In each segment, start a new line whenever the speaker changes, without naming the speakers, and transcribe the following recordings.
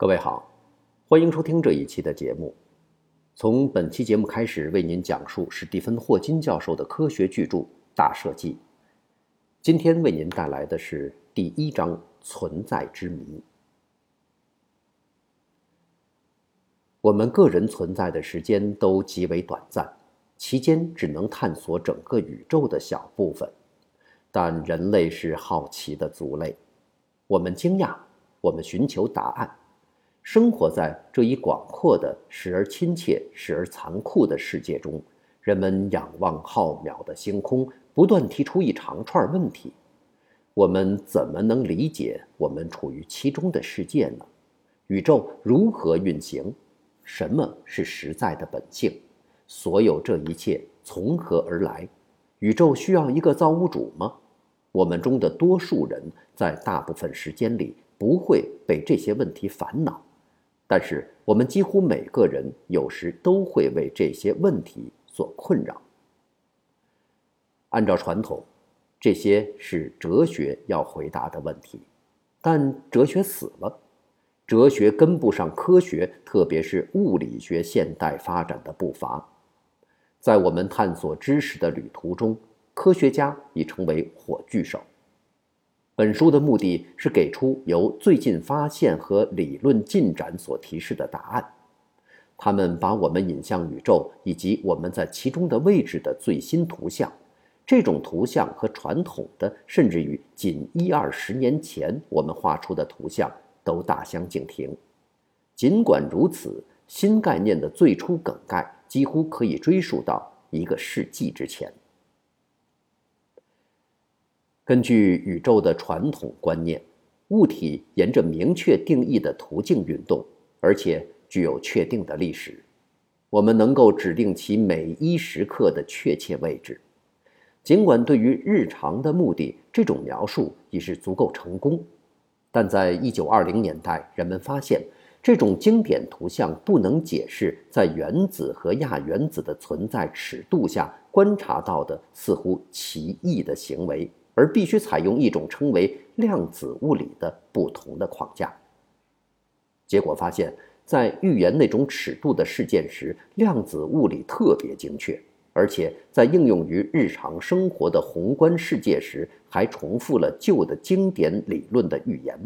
各位好，欢迎收听这一期的节目。从本期节目开始，为您讲述史蒂芬·霍金教授的科学巨著《大设计》。今天为您带来的是第一章“存在之谜”。我们个人存在的时间都极为短暂，期间只能探索整个宇宙的小部分。但人类是好奇的族类，我们惊讶，我们寻求答案。生活在这一广阔的、时而亲切、时而残酷的世界中，人们仰望浩渺的星空，不断提出一长串问题：我们怎么能理解我们处于其中的世界呢？宇宙如何运行？什么是实在的本性？所有这一切从何而来？宇宙需要一个造物主吗？我们中的多数人在大部分时间里不会被这些问题烦恼。但是，我们几乎每个人有时都会为这些问题所困扰。按照传统，这些是哲学要回答的问题，但哲学死了，哲学跟不上科学，特别是物理学现代发展的步伐。在我们探索知识的旅途中，科学家已成为火炬手。本书的目的是给出由最近发现和理论进展所提示的答案，他们把我们引向宇宙以及我们在其中的位置的最新图像。这种图像和传统的，甚至于仅一二十年前我们画出的图像都大相径庭。尽管如此，新概念的最初梗概几乎可以追溯到一个世纪之前。根据宇宙的传统观念，物体沿着明确定义的途径运动，而且具有确定的历史。我们能够指定其每一时刻的确切位置。尽管对于日常的目的，这种描述已是足够成功，但在一九二零年代，人们发现这种经典图像不能解释在原子和亚原子的存在尺度下观察到的似乎奇异的行为。而必须采用一种称为量子物理的不同的框架。结果发现，在预言那种尺度的事件时，量子物理特别精确，而且在应用于日常生活的宏观世界时，还重复了旧的经典理论的预言。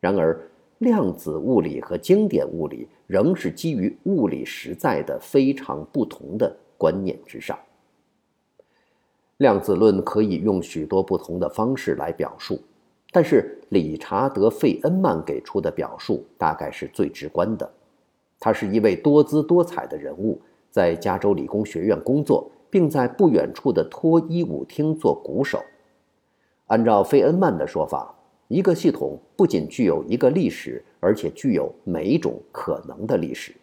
然而，量子物理和经典物理仍是基于物理实在的非常不同的观念之上。量子论可以用许多不同的方式来表述，但是理查德·费恩曼给出的表述大概是最直观的。他是一位多姿多彩的人物，在加州理工学院工作，并在不远处的脱衣舞厅做鼓手。按照费恩曼的说法，一个系统不仅具有一个历史，而且具有每一种可能的历史。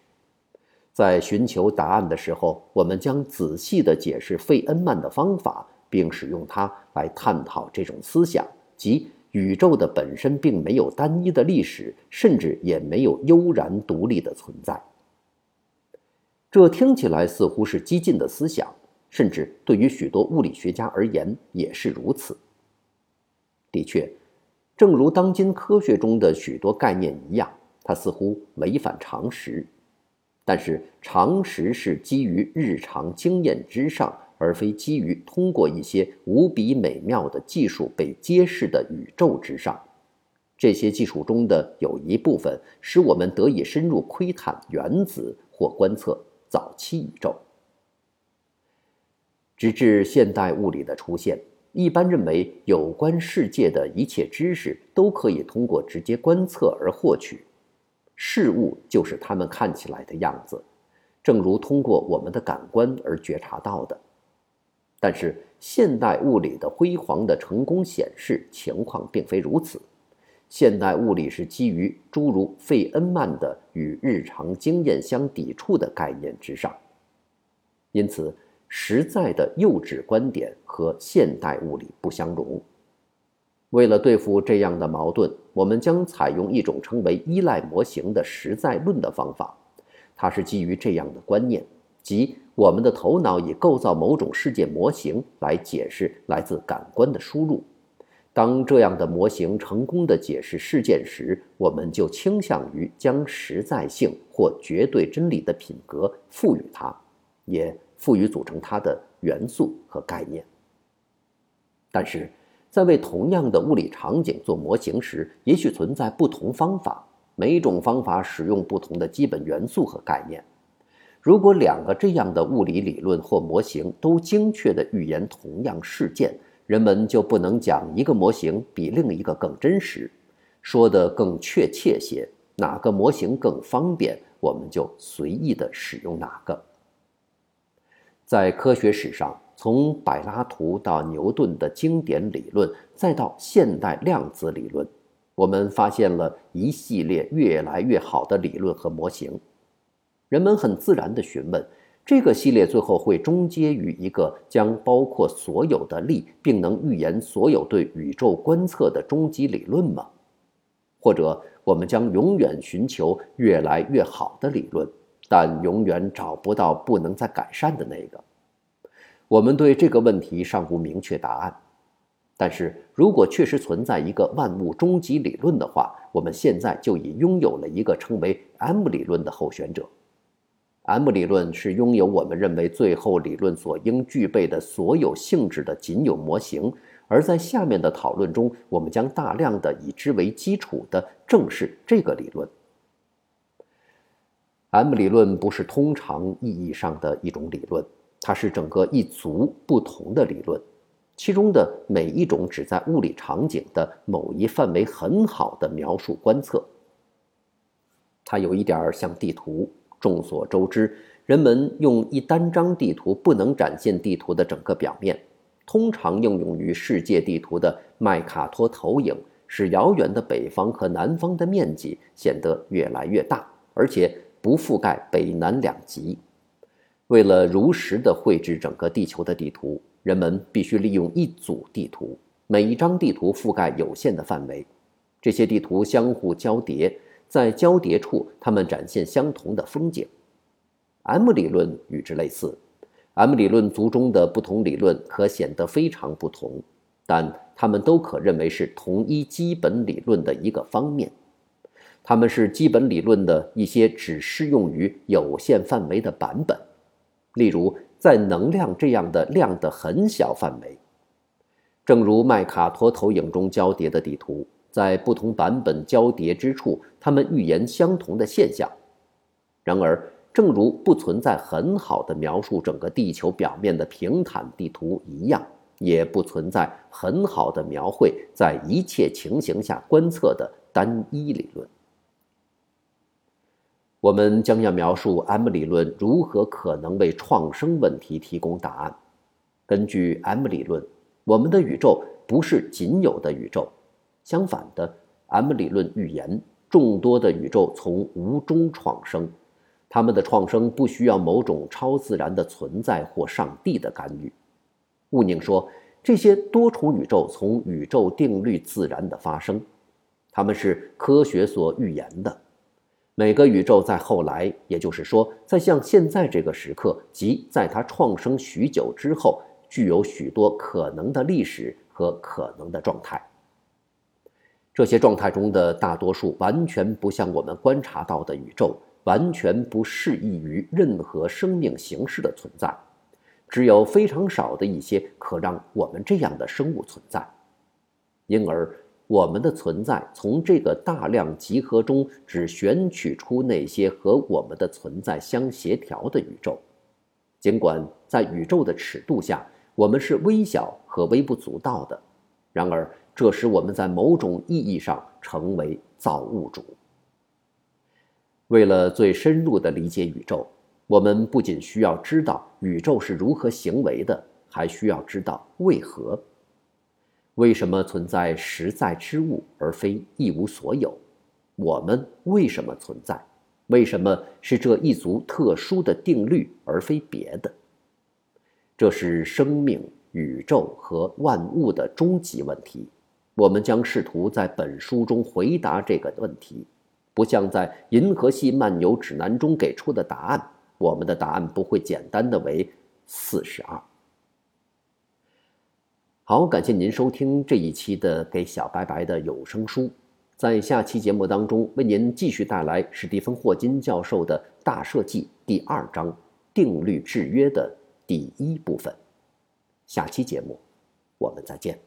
在寻求答案的时候，我们将仔细地解释费恩曼的方法，并使用它来探讨这种思想：即宇宙的本身并没有单一的历史，甚至也没有悠然独立的存在。这听起来似乎是激进的思想，甚至对于许多物理学家而言也是如此。的确，正如当今科学中的许多概念一样，它似乎违反常识。但是常识是基于日常经验之上，而非基于通过一些无比美妙的技术被揭示的宇宙之上。这些技术中的有一部分使我们得以深入窥探原子或观测早期宇宙。直至现代物理的出现，一般认为有关世界的一切知识都可以通过直接观测而获取。事物就是它们看起来的样子，正如通过我们的感官而觉察到的。但是，现代物理的辉煌的成功显示，情况并非如此。现代物理是基于诸如费恩曼的与日常经验相抵触的概念之上，因此，实在的幼稚观点和现代物理不相容。为了对付这样的矛盾，我们将采用一种称为依赖模型的实在论的方法。它是基于这样的观念，即我们的头脑以构造某种世界模型来解释来自感官的输入，当这样的模型成功的解释事件时，我们就倾向于将实在性或绝对真理的品格赋予它，也赋予组成它的元素和概念。但是，在为同样的物理场景做模型时，也许存在不同方法，每种方法使用不同的基本元素和概念。如果两个这样的物理理论或模型都精确地预言同样事件，人们就不能讲一个模型比另一个更真实，说得更确切些，哪个模型更方便，我们就随意的使用哪个。在科学史上，从柏拉图到牛顿的经典理论，再到现代量子理论，我们发现了一系列越来越好的理论和模型。人们很自然地询问。这个系列最后会终结于一个将包括所有的力，并能预言所有对宇宙观测的终极理论吗？或者我们将永远寻求越来越好的理论，但永远找不到不能再改善的那个？我们对这个问题尚无明确答案。但是如果确实存在一个万物终极理论的话，我们现在就已拥有了一个称为 M 理论的候选者。M 理论是拥有我们认为最后理论所应具备的所有性质的仅有模型，而在下面的讨论中，我们将大量的以之为基础的正是这个理论。M 理论不是通常意义上的一种理论，它是整个一族不同的理论，其中的每一种只在物理场景的某一范围很好的描述观测。它有一点像地图。众所周知，人们用一单张地图不能展现地图的整个表面。通常应用于世界地图的麦卡托投影，使遥远的北方和南方的面积显得越来越大，而且不覆盖北南两极。为了如实地绘制整个地球的地图，人们必须利用一组地图，每一张地图覆盖有限的范围。这些地图相互交叠。在交叠处，它们展现相同的风景。M 理论与之类似，M 理论族中的不同理论可显得非常不同，但它们都可认为是同一基本理论的一个方面。它们是基本理论的一些只适用于有限范围的版本，例如在能量这样的量的很小范围，正如麦卡托投影中交叠的地图。在不同版本交叠之处，它们预言相同的现象。然而，正如不存在很好的描述整个地球表面的平坦地图一样，也不存在很好的描绘在一切情形下观测的单一理论。我们将要描述 M 理论如何可能为创生问题提供答案。根据 M 理论，我们的宇宙不是仅有的宇宙。相反的，M 理论预言众多的宇宙从无中创生，它们的创生不需要某种超自然的存在或上帝的干预。毋宁说，这些多重宇宙从宇宙定律自然的发生，它们是科学所预言的。每个宇宙在后来，也就是说，在像现在这个时刻，即在它创生许久之后，具有许多可能的历史和可能的状态。这些状态中的大多数完全不像我们观察到的宇宙，完全不适宜于任何生命形式的存在。只有非常少的一些可让我们这样的生物存在，因而我们的存在从这个大量集合中只选取出那些和我们的存在相协调的宇宙。尽管在宇宙的尺度下，我们是微小和微不足道的，然而。这使我们在某种意义上成为造物主。为了最深入的理解宇宙，我们不仅需要知道宇宙是如何行为的，还需要知道为何。为什么存在实在之物而非一无所有？我们为什么存在？为什么是这一族特殊的定律而非别的？这是生命、宇宙和万物的终极问题。我们将试图在本书中回答这个问题，不像在《银河系漫游指南》中给出的答案。我们的答案不会简单的为四十二。好，感谢您收听这一期的《给小白白的有声书》。在下期节目当中，为您继续带来史蒂芬·霍金教授的《大设计》第二章“定律制约”的第一部分。下期节目，我们再见。